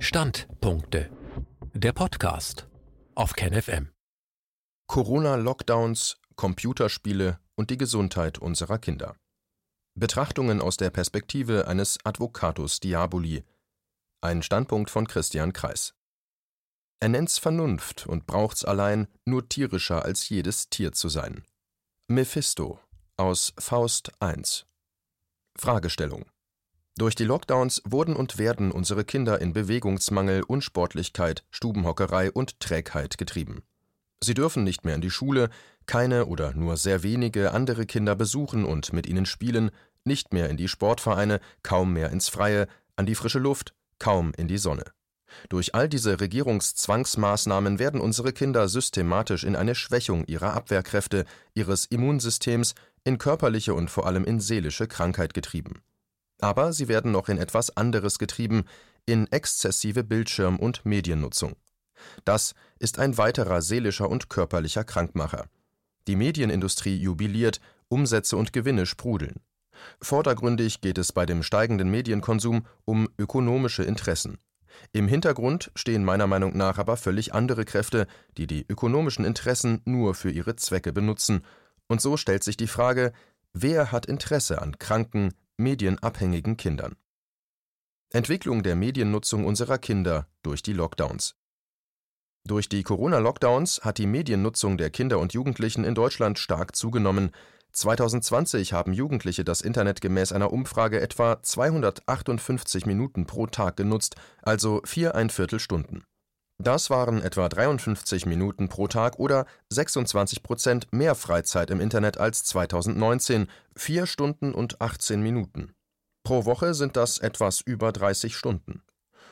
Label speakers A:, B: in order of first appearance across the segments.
A: Standpunkte. Der Podcast auf KenFM.
B: Corona-Lockdowns, Computerspiele und die Gesundheit unserer Kinder. Betrachtungen aus der Perspektive eines Advocatus Diaboli. Ein Standpunkt von Christian Kreis. Er nennt's Vernunft und braucht's allein, nur tierischer als jedes Tier zu sein. Mephisto aus Faust I. Fragestellung durch die Lockdowns wurden und werden unsere Kinder in Bewegungsmangel, Unsportlichkeit, Stubenhockerei und Trägheit getrieben. Sie dürfen nicht mehr in die Schule, keine oder nur sehr wenige andere Kinder besuchen und mit ihnen spielen, nicht mehr in die Sportvereine, kaum mehr ins Freie, an die frische Luft, kaum in die Sonne. Durch all diese Regierungszwangsmaßnahmen werden unsere Kinder systematisch in eine Schwächung ihrer Abwehrkräfte, ihres Immunsystems, in körperliche und vor allem in seelische Krankheit getrieben. Aber sie werden noch in etwas anderes getrieben, in exzessive Bildschirm- und Mediennutzung. Das ist ein weiterer seelischer und körperlicher Krankmacher. Die Medienindustrie jubiliert, Umsätze und Gewinne sprudeln. Vordergründig geht es bei dem steigenden Medienkonsum um ökonomische Interessen. Im Hintergrund stehen meiner Meinung nach aber völlig andere Kräfte, die die ökonomischen Interessen nur für ihre Zwecke benutzen. Und so stellt sich die Frage, wer hat Interesse an kranken, medienabhängigen Kindern. Entwicklung der Mediennutzung unserer Kinder durch die Lockdowns. Durch die Corona-Lockdowns hat die Mediennutzung der Kinder und Jugendlichen in Deutschland stark zugenommen. 2020 haben Jugendliche das Internet gemäß einer Umfrage etwa 258 Minuten pro Tag genutzt, also viereinviertel Stunden. Das waren etwa 53 Minuten pro Tag oder 26 Prozent mehr Freizeit im Internet als 2019, vier Stunden und 18 Minuten. Pro Woche sind das etwas über 30 Stunden.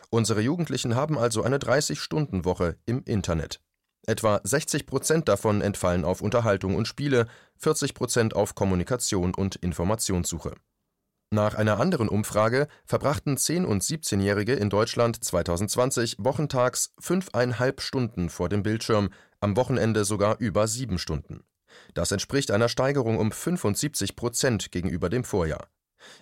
B: Unsere Jugendlichen haben also eine 30-Stunden-Woche im Internet. Etwa 60 Prozent davon entfallen auf Unterhaltung und Spiele, 40 Prozent auf Kommunikation und Informationssuche. Nach einer anderen Umfrage verbrachten 10- und 17-Jährige in Deutschland 2020 wochentags fünfeinhalb Stunden vor dem Bildschirm, am Wochenende sogar über sieben Stunden. Das entspricht einer Steigerung um 75 Prozent gegenüber dem Vorjahr.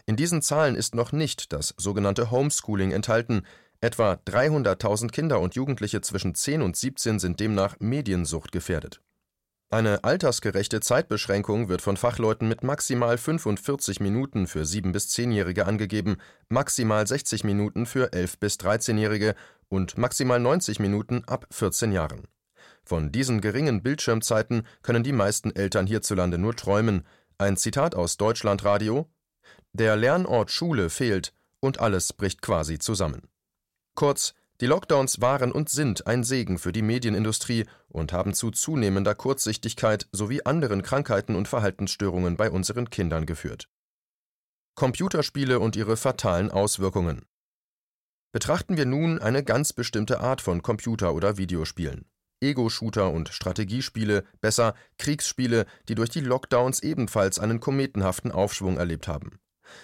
B: In diesen Zahlen ist noch nicht das sogenannte Homeschooling enthalten. Etwa 300.000 Kinder und Jugendliche zwischen 10 und 17 sind demnach Mediensucht gefährdet. Eine altersgerechte Zeitbeschränkung wird von Fachleuten mit maximal 45 Minuten für 7- bis 10-Jährige angegeben, maximal 60 Minuten für 11- bis 13-Jährige und maximal 90 Minuten ab 14 Jahren. Von diesen geringen Bildschirmzeiten können die meisten Eltern hierzulande nur träumen. Ein Zitat aus Deutschlandradio Der Lernort Schule fehlt und alles bricht quasi zusammen. Kurz, die Lockdowns waren und sind ein Segen für die Medienindustrie und haben zu zunehmender Kurzsichtigkeit sowie anderen Krankheiten und Verhaltensstörungen bei unseren Kindern geführt. Computerspiele und ihre fatalen Auswirkungen. Betrachten wir nun eine ganz bestimmte Art von Computer- oder Videospielen. Ego-Shooter und Strategiespiele, besser Kriegsspiele, die durch die Lockdowns ebenfalls einen kometenhaften Aufschwung erlebt haben.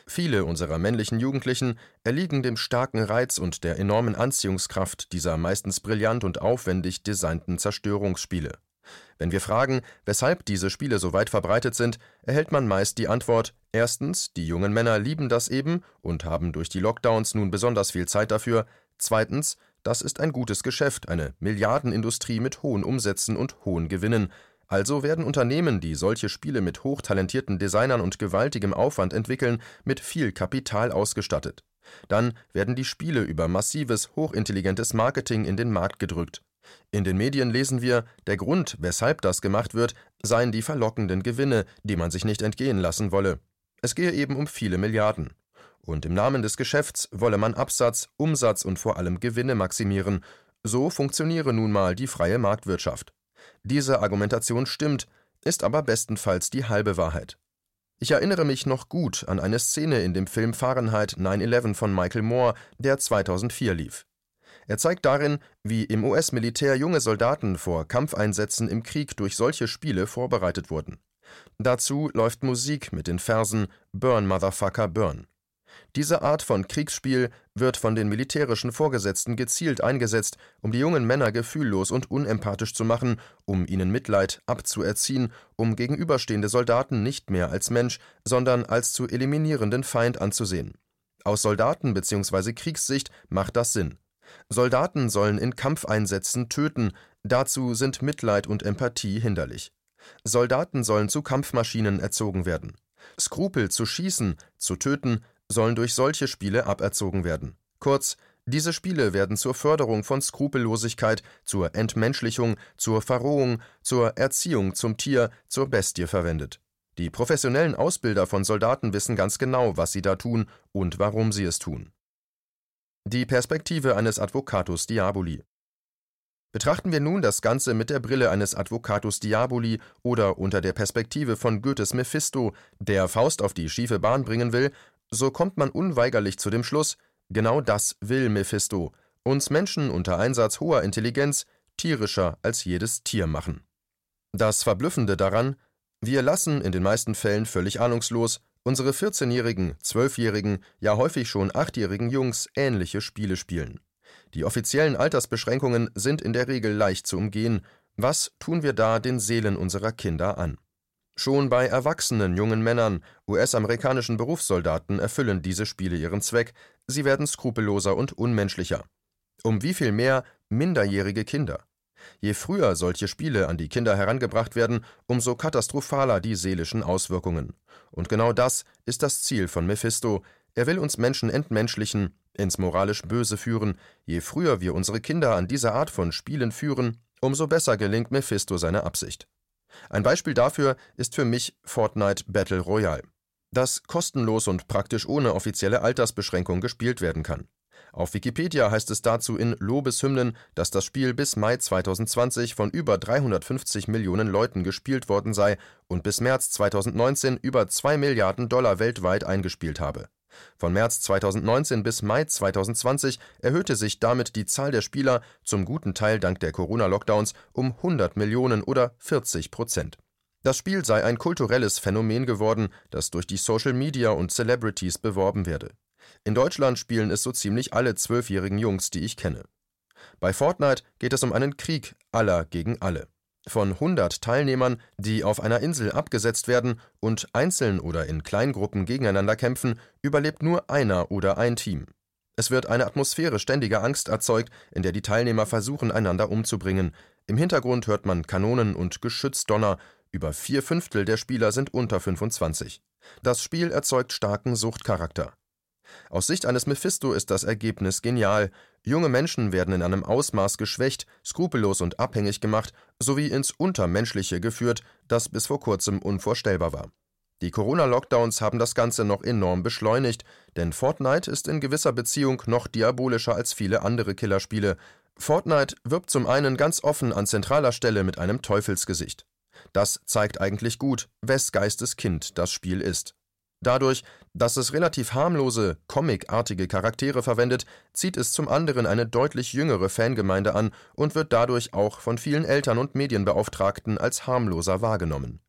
B: Viele unserer männlichen Jugendlichen erliegen dem starken Reiz und der enormen Anziehungskraft dieser meistens brillant und aufwendig designten Zerstörungsspiele. Wenn wir fragen, weshalb diese Spiele so weit verbreitet sind, erhält man meist die Antwort: Erstens, die jungen Männer lieben das eben und haben durch die Lockdowns nun besonders viel Zeit dafür. Zweitens, das ist ein gutes Geschäft, eine Milliardenindustrie mit hohen Umsätzen und hohen Gewinnen. Also werden Unternehmen, die solche Spiele mit hochtalentierten Designern und gewaltigem Aufwand entwickeln, mit viel Kapital ausgestattet. Dann werden die Spiele über massives, hochintelligentes Marketing in den Markt gedrückt. In den Medien lesen wir, der Grund, weshalb das gemacht wird, seien die verlockenden Gewinne, die man sich nicht entgehen lassen wolle. Es gehe eben um viele Milliarden. Und im Namen des Geschäfts wolle man Absatz, Umsatz und vor allem Gewinne maximieren. So funktioniere nun mal die freie Marktwirtschaft. Diese Argumentation stimmt, ist aber bestenfalls die halbe Wahrheit. Ich erinnere mich noch gut an eine Szene in dem Film Fahrenheit 9/11 von Michael Moore, der 2004 lief. Er zeigt darin, wie im US-Militär junge Soldaten vor Kampfeinsätzen im Krieg durch solche Spiele vorbereitet wurden. Dazu läuft Musik mit den Versen Burn Motherfucker Burn. Diese Art von Kriegsspiel wird von den militärischen Vorgesetzten gezielt eingesetzt, um die jungen Männer gefühllos und unempathisch zu machen, um ihnen Mitleid abzuerziehen, um gegenüberstehende Soldaten nicht mehr als Mensch, sondern als zu eliminierenden Feind anzusehen. Aus Soldaten- bzw. Kriegssicht macht das Sinn. Soldaten sollen in Kampfeinsätzen töten, dazu sind Mitleid und Empathie hinderlich. Soldaten sollen zu Kampfmaschinen erzogen werden. Skrupel zu schießen, zu töten, sollen durch solche Spiele aberzogen werden. Kurz, diese Spiele werden zur Förderung von Skrupellosigkeit, zur Entmenschlichung, zur Verrohung, zur Erziehung zum Tier, zur Bestie verwendet. Die professionellen Ausbilder von Soldaten wissen ganz genau, was sie da tun und warum sie es tun. Die Perspektive eines Advocatus Diaboli Betrachten wir nun das Ganze mit der Brille eines Advocatus Diaboli oder unter der Perspektive von Goethes Mephisto, der Faust auf die schiefe Bahn bringen will, so kommt man unweigerlich zu dem Schluss, genau das will Mephisto, uns Menschen unter Einsatz hoher Intelligenz tierischer als jedes Tier machen. Das Verblüffende daran, wir lassen in den meisten Fällen völlig ahnungslos unsere 14-jährigen, 12-jährigen, ja häufig schon 8-jährigen Jungs ähnliche Spiele spielen. Die offiziellen Altersbeschränkungen sind in der Regel leicht zu umgehen. Was tun wir da den Seelen unserer Kinder an? Schon bei erwachsenen jungen Männern, US-amerikanischen Berufssoldaten erfüllen diese Spiele ihren Zweck, sie werden skrupelloser und unmenschlicher. Um wie viel mehr minderjährige Kinder. Je früher solche Spiele an die Kinder herangebracht werden, umso katastrophaler die seelischen Auswirkungen. Und genau das ist das Ziel von Mephisto, er will uns Menschen entmenschlichen, ins moralisch Böse führen. Je früher wir unsere Kinder an diese Art von Spielen führen, umso besser gelingt Mephisto seine Absicht. Ein Beispiel dafür ist für mich Fortnite Battle Royale, das kostenlos und praktisch ohne offizielle Altersbeschränkung gespielt werden kann. Auf Wikipedia heißt es dazu in Lobeshymnen, dass das Spiel bis Mai 2020 von über 350 Millionen Leuten gespielt worden sei und bis März 2019 über 2 Milliarden Dollar weltweit eingespielt habe. Von März 2019 bis Mai 2020 erhöhte sich damit die Zahl der Spieler, zum guten Teil dank der Corona-Lockdowns, um 100 Millionen oder 40 Prozent. Das Spiel sei ein kulturelles Phänomen geworden, das durch die Social Media und Celebrities beworben werde. In Deutschland spielen es so ziemlich alle zwölfjährigen Jungs, die ich kenne. Bei Fortnite geht es um einen Krieg aller gegen alle. Von 100 Teilnehmern, die auf einer Insel abgesetzt werden und einzeln oder in Kleingruppen gegeneinander kämpfen, überlebt nur einer oder ein Team. Es wird eine Atmosphäre ständiger Angst erzeugt, in der die Teilnehmer versuchen, einander umzubringen. Im Hintergrund hört man Kanonen und Geschützdonner. Über vier Fünftel der Spieler sind unter 25. Das Spiel erzeugt starken Suchtcharakter. Aus Sicht eines Mephisto ist das Ergebnis genial. Junge Menschen werden in einem Ausmaß geschwächt, skrupellos und abhängig gemacht sowie ins Untermenschliche geführt, das bis vor kurzem unvorstellbar war. Die Corona-Lockdowns haben das Ganze noch enorm beschleunigt, denn Fortnite ist in gewisser Beziehung noch diabolischer als viele andere Killerspiele. Fortnite wirbt zum einen ganz offen an zentraler Stelle mit einem Teufelsgesicht. Das zeigt eigentlich gut, wes Geistes Kind das Spiel ist. Dadurch, dass es relativ harmlose, comicartige Charaktere verwendet, zieht es zum anderen eine deutlich jüngere Fangemeinde an und wird dadurch auch von vielen Eltern und Medienbeauftragten als harmloser wahrgenommen.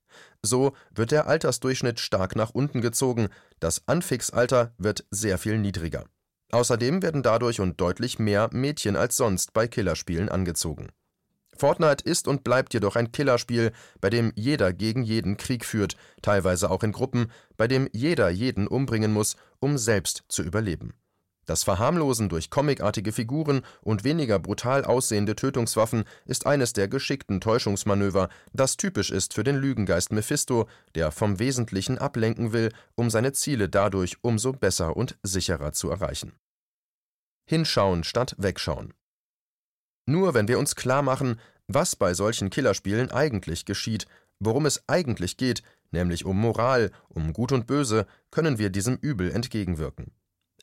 B: So wird der Altersdurchschnitt stark nach unten gezogen, das Anfixalter wird sehr viel niedriger. Außerdem werden dadurch und deutlich mehr Mädchen als sonst bei Killerspielen angezogen Fortnite ist und bleibt jedoch ein Killerspiel, bei dem jeder gegen jeden Krieg führt, teilweise auch in Gruppen, bei dem jeder jeden umbringen muss, um selbst zu überleben. Das Verharmlosen durch comicartige Figuren und weniger brutal aussehende Tötungswaffen ist eines der geschickten Täuschungsmanöver, das typisch ist für den Lügengeist Mephisto, der vom Wesentlichen ablenken will, um seine Ziele dadurch umso besser und sicherer zu erreichen. Hinschauen statt wegschauen. Nur wenn wir uns klar machen, was bei solchen Killerspielen eigentlich geschieht, worum es eigentlich geht, nämlich um Moral, um Gut und Böse, können wir diesem Übel entgegenwirken.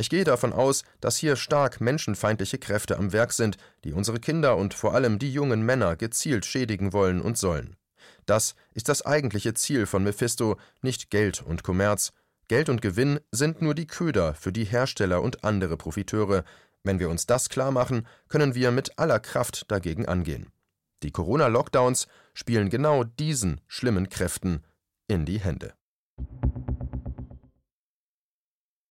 B: Ich gehe davon aus, dass hier stark menschenfeindliche Kräfte am Werk sind, die unsere Kinder und vor allem die jungen Männer gezielt schädigen wollen und sollen. Das ist das eigentliche Ziel von Mephisto, nicht Geld und Kommerz. Geld und Gewinn sind nur die Köder für die Hersteller und andere Profiteure, wenn wir uns das klar machen, können wir mit aller Kraft dagegen angehen. Die Corona-Lockdowns spielen genau diesen schlimmen Kräften in die Hände.